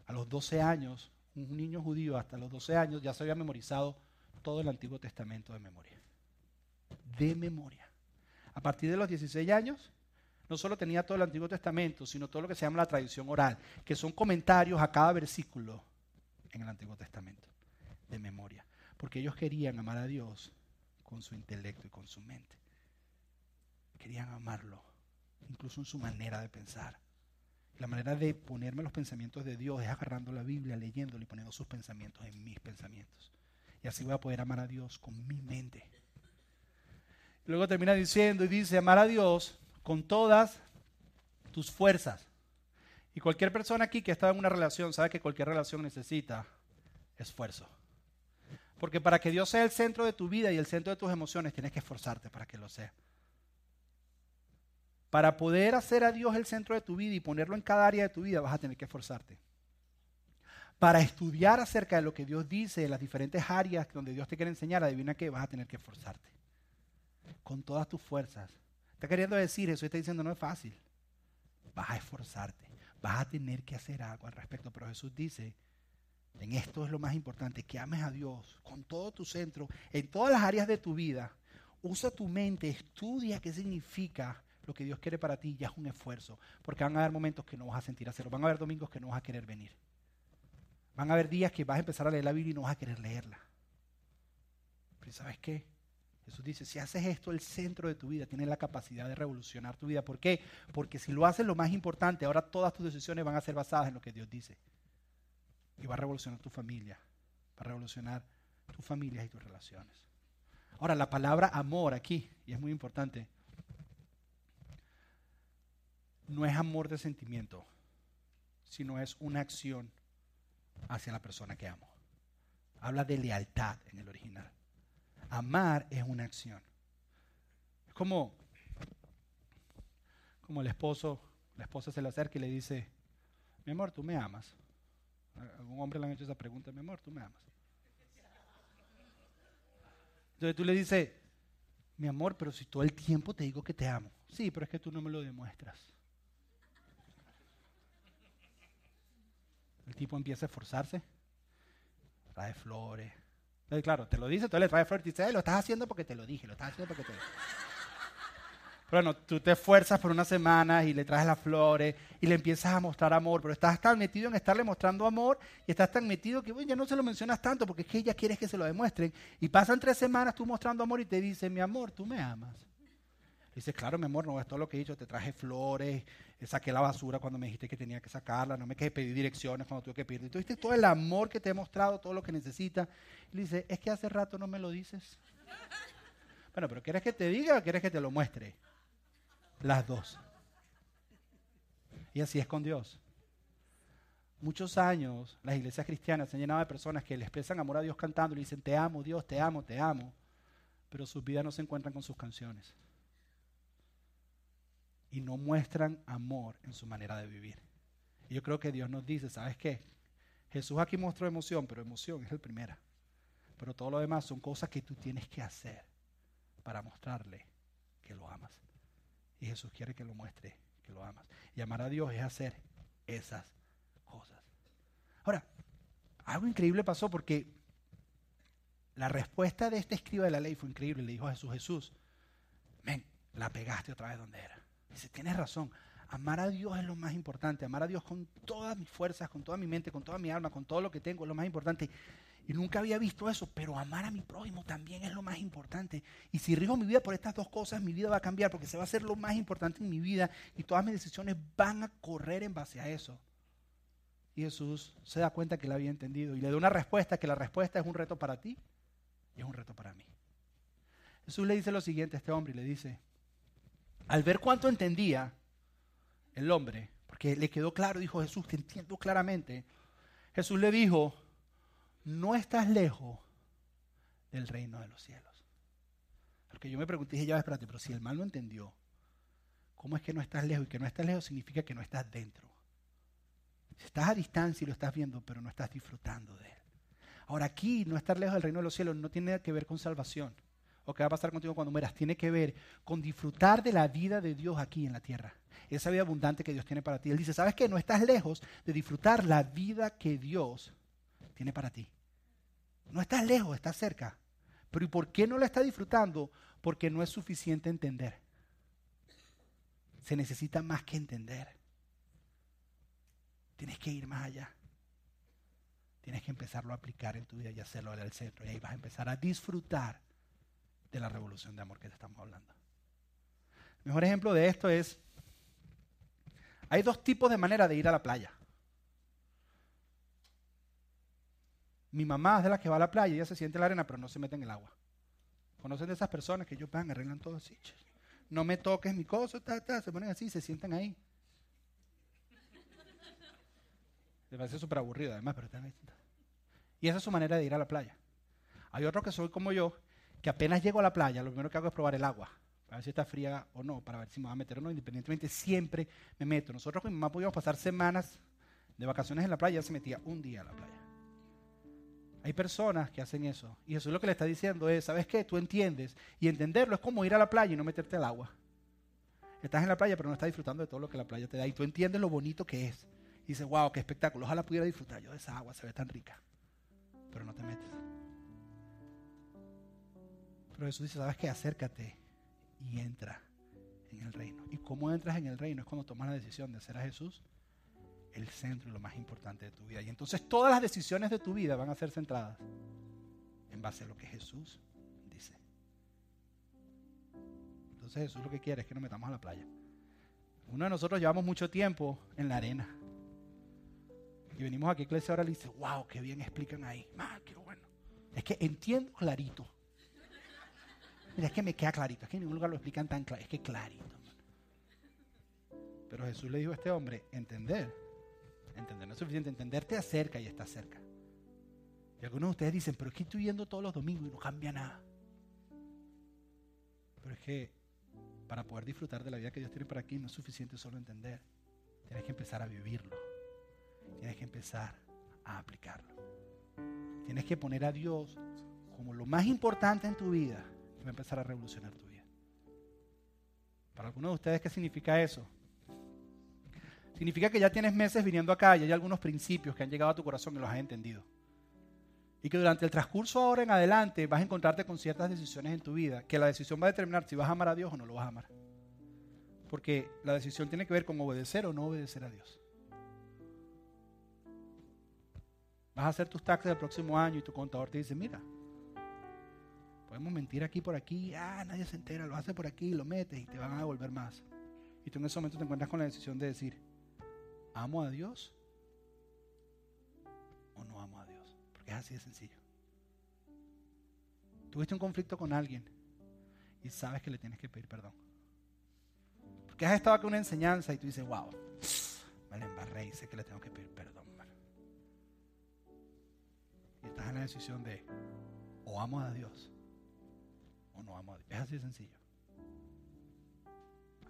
a los 12 años, un niño judío hasta los 12 años ya se había memorizado todo el Antiguo Testamento de memoria. De memoria. A partir de los 16 años, no solo tenía todo el Antiguo Testamento, sino todo lo que se llama la tradición oral, que son comentarios a cada versículo en el Antiguo Testamento, de memoria. Porque ellos querían amar a Dios con su intelecto y con su mente. Querían amarlo, incluso en su manera de pensar. La manera de ponerme los pensamientos de Dios es agarrando la Biblia, leyéndola y poniendo sus pensamientos en mis pensamientos. Y así voy a poder amar a Dios con mi mente. Luego termina diciendo y dice, amar a Dios con todas tus fuerzas. Y cualquier persona aquí que ha estado en una relación sabe que cualquier relación necesita esfuerzo. Porque para que Dios sea el centro de tu vida y el centro de tus emociones, tienes que esforzarte para que lo sea. Para poder hacer a Dios el centro de tu vida y ponerlo en cada área de tu vida, vas a tener que esforzarte. Para estudiar acerca de lo que Dios dice, las diferentes áreas donde Dios te quiere enseñar, adivina que vas a tener que esforzarte. Con todas tus fuerzas. Está queriendo decir eso y está diciendo no es fácil. Vas a esforzarte. Vas a tener que hacer algo al respecto. Pero Jesús dice, en esto es lo más importante, que ames a Dios con todo tu centro, en todas las áreas de tu vida. Usa tu mente, estudia qué significa lo que Dios quiere para ti ya es un esfuerzo, porque van a haber momentos que no vas a sentir hacerlo, van a haber domingos que no vas a querer venir, van a haber días que vas a empezar a leer la Biblia y no vas a querer leerla. Pero ¿sabes qué? Jesús dice, si haces esto, el centro de tu vida tiene la capacidad de revolucionar tu vida. ¿Por qué? Porque si lo haces lo más importante, ahora todas tus decisiones van a ser basadas en lo que Dios dice. Y va a revolucionar tu familia, va a revolucionar tus familias y tus relaciones. Ahora, la palabra amor aquí, y es muy importante, no es amor de sentimiento, sino es una acción hacia la persona que amo. Habla de lealtad en el original. Amar es una acción. Es como, como el esposo, la esposa se le acerca y le dice, mi amor, tú me amas. Algún hombre le han hecho esa pregunta, mi amor, tú me amas. Entonces tú le dices, mi amor, pero si todo el tiempo te digo que te amo. Sí, pero es que tú no me lo demuestras. El tipo empieza a esforzarse, trae flores. Claro, te lo dice, tú le traes flores y dice, lo estás haciendo porque te lo dije, lo estás haciendo porque te lo dije. Pero bueno, tú te esfuerzas por unas semanas y le traes las flores y le empiezas a mostrar amor, pero estás tan metido en estarle mostrando amor y estás tan metido que ya no se lo mencionas tanto porque es que ella quiere que se lo demuestren. Y pasan tres semanas tú mostrando amor y te dice, mi amor, tú me amas. Dice, claro, mi amor, no es todo lo que he dicho, te traje flores, eh, saqué la basura cuando me dijiste que tenía que sacarla, no me quedé pedir direcciones cuando tuve que pedir. Y tú viste todo el amor que te he mostrado, todo lo que necesitas. Y le dice, es que hace rato no me lo dices. Bueno, pero ¿quieres que te diga o quieres que te lo muestre? Las dos. Y así es con Dios. Muchos años las iglesias cristianas se han llenado de personas que le expresan amor a Dios cantando y le dicen, te amo, Dios, te amo, te amo. Pero sus vidas no se encuentran con sus canciones y no muestran amor en su manera de vivir. Y yo creo que Dios nos dice, ¿sabes qué? Jesús aquí mostró emoción, pero emoción es el primera. Pero todo lo demás son cosas que tú tienes que hacer para mostrarle que lo amas. Y Jesús quiere que lo muestre, que lo amas. Y amar a Dios es hacer esas cosas. Ahora, algo increíble pasó porque la respuesta de este escriba de la ley fue increíble. Le dijo a Jesús, Jesús, ven, la pegaste otra vez donde era. Dice, tienes razón. Amar a Dios es lo más importante. Amar a Dios con todas mis fuerzas, con toda mi mente, con toda mi alma, con todo lo que tengo es lo más importante. Y nunca había visto eso, pero amar a mi prójimo también es lo más importante. Y si rijo mi vida por estas dos cosas, mi vida va a cambiar porque se va a hacer lo más importante en mi vida y todas mis decisiones van a correr en base a eso. Y Jesús se da cuenta que la había entendido y le da una respuesta, que la respuesta es un reto para ti y es un reto para mí. Jesús le dice lo siguiente a este hombre y le dice, al ver cuánto entendía el hombre, porque le quedó claro, dijo Jesús, te entiendo claramente, Jesús le dijo, no estás lejos del reino de los cielos. Porque yo me pregunté, dije, ya espérate, pero si el mal no entendió, ¿cómo es que no estás lejos? Y que no estás lejos significa que no estás dentro. Estás a distancia y lo estás viendo, pero no estás disfrutando de él. Ahora aquí, no estar lejos del reino de los cielos no tiene que ver con salvación o qué va a pasar contigo cuando mueras, tiene que ver con disfrutar de la vida de Dios aquí en la tierra. Esa vida abundante que Dios tiene para ti. Él dice, ¿sabes qué? No estás lejos de disfrutar la vida que Dios tiene para ti. No estás lejos, estás cerca. Pero ¿y por qué no la estás disfrutando? Porque no es suficiente entender. Se necesita más que entender. Tienes que ir más allá. Tienes que empezarlo a aplicar en tu vida y hacerlo al centro. Y ahí vas a empezar a disfrutar de la revolución de amor que estamos hablando. El mejor ejemplo de esto es, hay dos tipos de manera de ir a la playa. Mi mamá es de la que va a la playa, ella se siente en la arena, pero no se mete en el agua. ¿Conocen de esas personas que ellos van, arreglan todo así? No me toques mi cosa, se ponen así, se sientan ahí. Me parece súper aburrido además, pero están ahí. Y esa es su manera de ir a la playa. Hay otros que soy como yo, que apenas llego a la playa, lo primero que hago es probar el agua, para ver si está fría o no, para ver si me va a meter o no, independientemente, siempre me meto. Nosotros con mi mamá podíamos pasar semanas de vacaciones en la playa, se metía un día a la playa. Hay personas que hacen eso. Y Jesús lo que le está diciendo es, ¿sabes qué? Tú entiendes. Y entenderlo es como ir a la playa y no meterte al agua. Estás en la playa, pero no estás disfrutando de todo lo que la playa te da. Y tú entiendes lo bonito que es. Y dices, wow, qué espectáculo. Ojalá pudiera disfrutar yo de esa agua, se ve tan rica. Pero no te metes. Pero Jesús dice, ¿sabes qué? Acércate y entra en el reino. ¿Y cómo entras en el reino? Es cuando tomas la decisión de hacer a Jesús el centro y lo más importante de tu vida. Y entonces todas las decisiones de tu vida van a ser centradas en base a lo que Jesús dice. Entonces Jesús lo que quiere es que nos metamos a la playa. Uno de nosotros llevamos mucho tiempo en la arena. Y venimos aquí a iglesia ahora y dice, wow, qué bien explican ahí. Ah, qué bueno. Es que entiendo clarito. Es que me queda clarito. Es que en ningún lugar lo explican tan claro. Es que clarito. Pero Jesús le dijo a este hombre, entender. Entender no es suficiente. Entenderte acerca y está cerca. Y algunos de ustedes dicen, pero es que estoy yendo todos los domingos y no cambia nada. Pero es que para poder disfrutar de la vida que Dios tiene para aquí no es suficiente solo entender. Tienes que empezar a vivirlo. Tienes que empezar a aplicarlo. Tienes que poner a Dios como lo más importante en tu vida va a empezar a revolucionar tu vida. Para algunos de ustedes, ¿qué significa eso? Significa que ya tienes meses viniendo acá y hay algunos principios que han llegado a tu corazón y los has entendido. Y que durante el transcurso ahora en adelante vas a encontrarte con ciertas decisiones en tu vida, que la decisión va a determinar si vas a amar a Dios o no lo vas a amar. Porque la decisión tiene que ver con obedecer o no obedecer a Dios. Vas a hacer tus taxes el próximo año y tu contador te dice, mira, Podemos mentir aquí por aquí, ah, nadie se entera, lo hace por aquí, lo metes y te van a devolver más. Y tú en ese momento te encuentras con la decisión de decir, ¿amo a Dios o no amo a Dios? Porque es así de sencillo. Tuviste un conflicto con alguien y sabes que le tienes que pedir perdón. Porque has estado con una enseñanza y tú dices, wow, me la embarré y sé que le tengo que pedir perdón. Y estás en la decisión de o amo a Dios no amo a Dios. Es así de sencillo.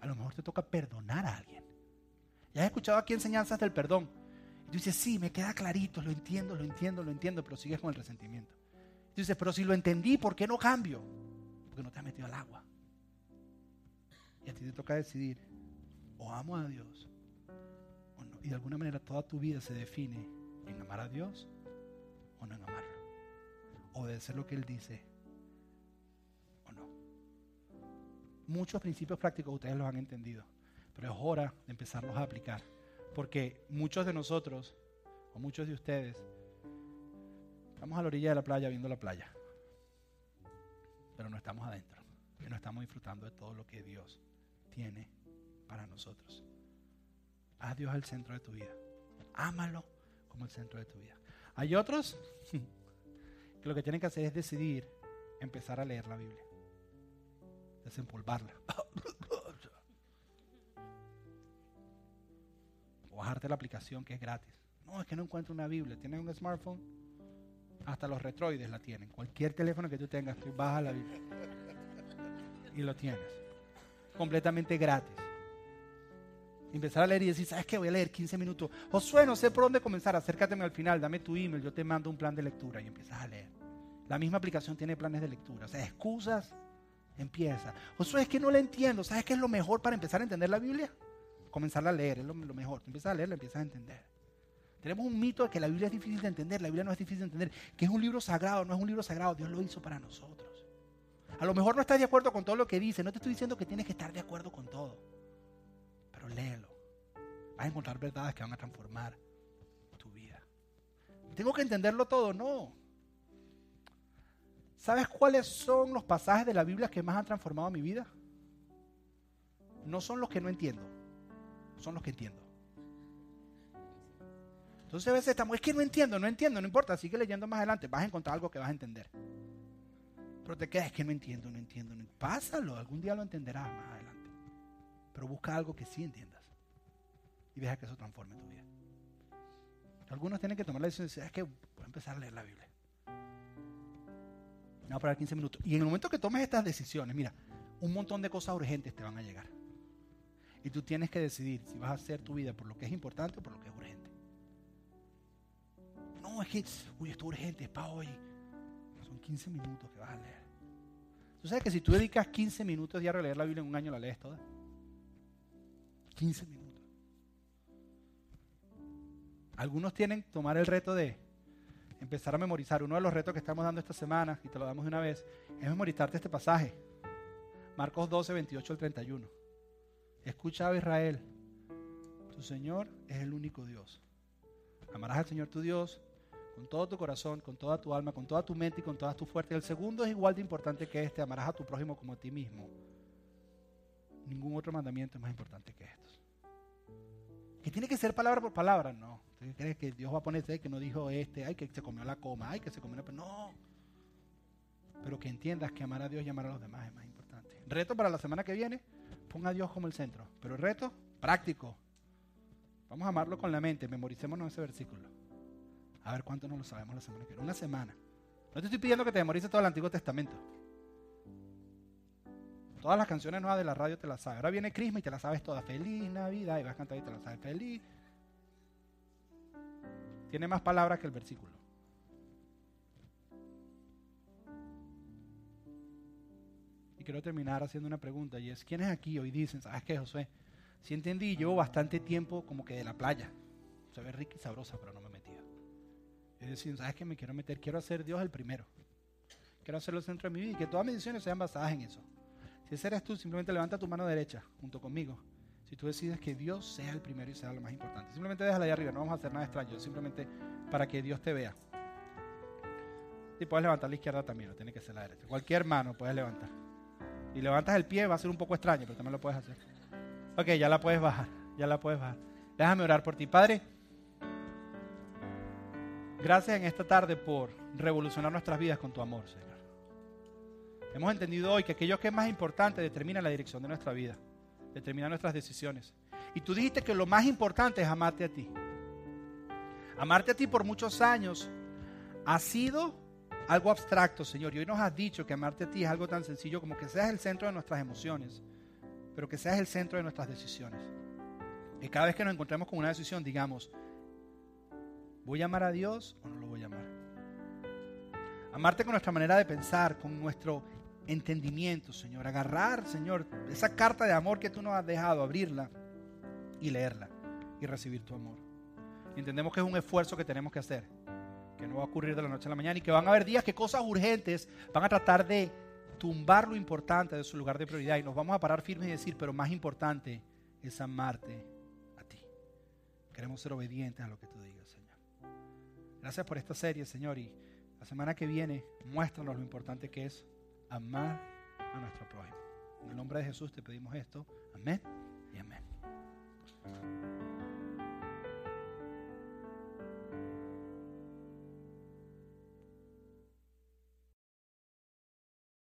A lo mejor te toca perdonar a alguien. Ya has escuchado aquí enseñanzas del perdón. Y tú dices, sí, me queda clarito, lo entiendo, lo entiendo, lo entiendo, pero sigues con el resentimiento. Tú dices, pero si lo entendí, ¿por qué no cambio? Porque no te has metido al agua. Y a ti te toca decidir, o amo a Dios, o no. Y de alguna manera toda tu vida se define en amar a Dios o no en amarlo. Obedecer lo que Él dice Muchos principios prácticos ustedes los han entendido, pero es hora de empezarlos a aplicar. Porque muchos de nosotros, o muchos de ustedes, estamos a la orilla de la playa viendo la playa, pero no estamos adentro, y no estamos disfrutando de todo lo que Dios tiene para nosotros. Haz Dios al centro de tu vida. Ámalo como el centro de tu vida. Hay otros que lo que tienen que hacer es decidir empezar a leer la Biblia. Desempolvarla. o bajarte la aplicación que es gratis. No, es que no encuentro una Biblia. ¿Tienes un smartphone? Hasta los retroides la tienen. Cualquier teléfono que tú tengas, tú bajas la Biblia. Y lo tienes. Completamente gratis empezar a leer y decir, ¿sabes qué? Voy a leer 15 minutos. Josué, no sé por dónde comenzar, acércateme al final, dame tu email, yo te mando un plan de lectura y empiezas a leer. La misma aplicación tiene planes de lectura, o sea, excusas, empieza. Josué, es que no le entiendo, ¿sabes qué es lo mejor para empezar a entender la Biblia? Comenzarla a leer, es lo, mejor. Empiezas a leer, la empiezas a entender. Tenemos un mito de que la Biblia es difícil de entender, la Biblia no es difícil de entender, que es un libro sagrado, no es un libro sagrado, Dios lo hizo para nosotros. A lo mejor no estás de acuerdo con todo lo que dice, no te estoy diciendo que tienes que estar de acuerdo con todo léelo. Vas a encontrar verdades que van a transformar tu vida. ¿Tengo que entenderlo todo? No. ¿Sabes cuáles son los pasajes de la Biblia que más han transformado mi vida? No son los que no entiendo, son los que entiendo. Entonces a veces estamos, es que no entiendo, no entiendo, no importa, sigue leyendo más adelante, vas a encontrar algo que vas a entender. Pero te quedas, es que no entiendo, no entiendo, pásalo, algún día lo entenderás más adelante. Pero busca algo que sí entiendas. Y deja que eso transforme tu vida. Algunos tienen que tomar la decisión de decir, es que voy a empezar a leer la Biblia. Me voy a parar 15 minutos. Y en el momento que tomes estas decisiones, mira, un montón de cosas urgentes te van a llegar. Y tú tienes que decidir si vas a hacer tu vida por lo que es importante o por lo que es urgente. No, es que, uy, esto es urgente, es para hoy. Son 15 minutos que vas a leer. Tú sabes que si tú dedicas 15 minutos diario a leer la Biblia en un año, la lees toda. 15 minutos. Algunos tienen que tomar el reto de empezar a memorizar. Uno de los retos que estamos dando esta semana, y te lo damos de una vez, es memorizarte este pasaje. Marcos 12, 28 al 31. Escucha Israel. Tu Señor es el único Dios. Amarás al Señor tu Dios con todo tu corazón, con toda tu alma, con toda tu mente y con todas tus fuerzas. El segundo es igual de importante que este. Amarás a tu prójimo como a ti mismo ningún otro mandamiento es más importante que estos. Que tiene que ser palabra por palabra, no. ¿Usted cree que Dios va a ponerse que no dijo este, ay, que se comió la coma, ay, que se comió la... No. Pero que entiendas que amar a Dios y amar a los demás es más importante. Reto para la semana que viene, ponga a Dios como el centro. Pero el reto, práctico. Vamos a amarlo con la mente, memoricémonos ese versículo. A ver cuánto nos lo sabemos la semana que viene. Una semana. No te estoy pidiendo que te memorices todo el Antiguo Testamento. Todas las canciones nuevas de la radio te las sabes. Ahora viene Crisma y te las sabes todas. Feliz Navidad. Y vas a cantar y te las sabes. Feliz. Tiene más palabras que el versículo. Y quiero terminar haciendo una pregunta. Y es, ¿quiénes aquí hoy dicen, sabes qué, José? Si entendí, llevo bastante tiempo como que de la playa. Se ve rica y sabrosa, pero no me he metido. Es decir, ¿sabes qué? Me quiero meter. Quiero hacer Dios el primero. Quiero hacerlo el centro de mi vida y que todas mis decisiones sean basadas en eso. Si eres tú, simplemente levanta tu mano derecha junto conmigo. Si tú decides que Dios sea el primero y sea lo más importante, simplemente déjala ahí arriba, no vamos a hacer nada extraño, simplemente para que Dios te vea. Sí, puedes levantar la izquierda también, no tiene que ser la derecha. Cualquier mano puedes levantar. Y levantas el pie, va a ser un poco extraño, pero también lo puedes hacer. Ok, ya la puedes bajar, ya la puedes bajar. Déjame orar por ti. Padre, gracias en esta tarde por revolucionar nuestras vidas con tu amor, Señor. Hemos entendido hoy que aquello que es más importante determina la dirección de nuestra vida, determina nuestras decisiones. Y tú dijiste que lo más importante es amarte a ti. Amarte a ti por muchos años ha sido algo abstracto, Señor. Y hoy nos has dicho que amarte a ti es algo tan sencillo como que seas el centro de nuestras emociones, pero que seas el centro de nuestras decisiones. Y cada vez que nos encontremos con una decisión, digamos, ¿voy a amar a Dios o no lo voy a amar? Amarte con nuestra manera de pensar, con nuestro entendimiento, Señor. Agarrar, Señor, esa carta de amor que tú nos has dejado, abrirla y leerla y recibir tu amor. entendemos que es un esfuerzo que tenemos que hacer, que no va a ocurrir de la noche a la mañana y que van a haber días que cosas urgentes van a tratar de tumbar lo importante de su lugar de prioridad y nos vamos a parar firmes y decir, pero más importante es amarte a ti. Queremos ser obedientes a lo que tú digas, Señor. Gracias por esta serie, Señor, y la semana que viene muéstranos lo importante que es amar a nuestro prójimo. En el nombre de Jesús te pedimos esto. Amén y amén.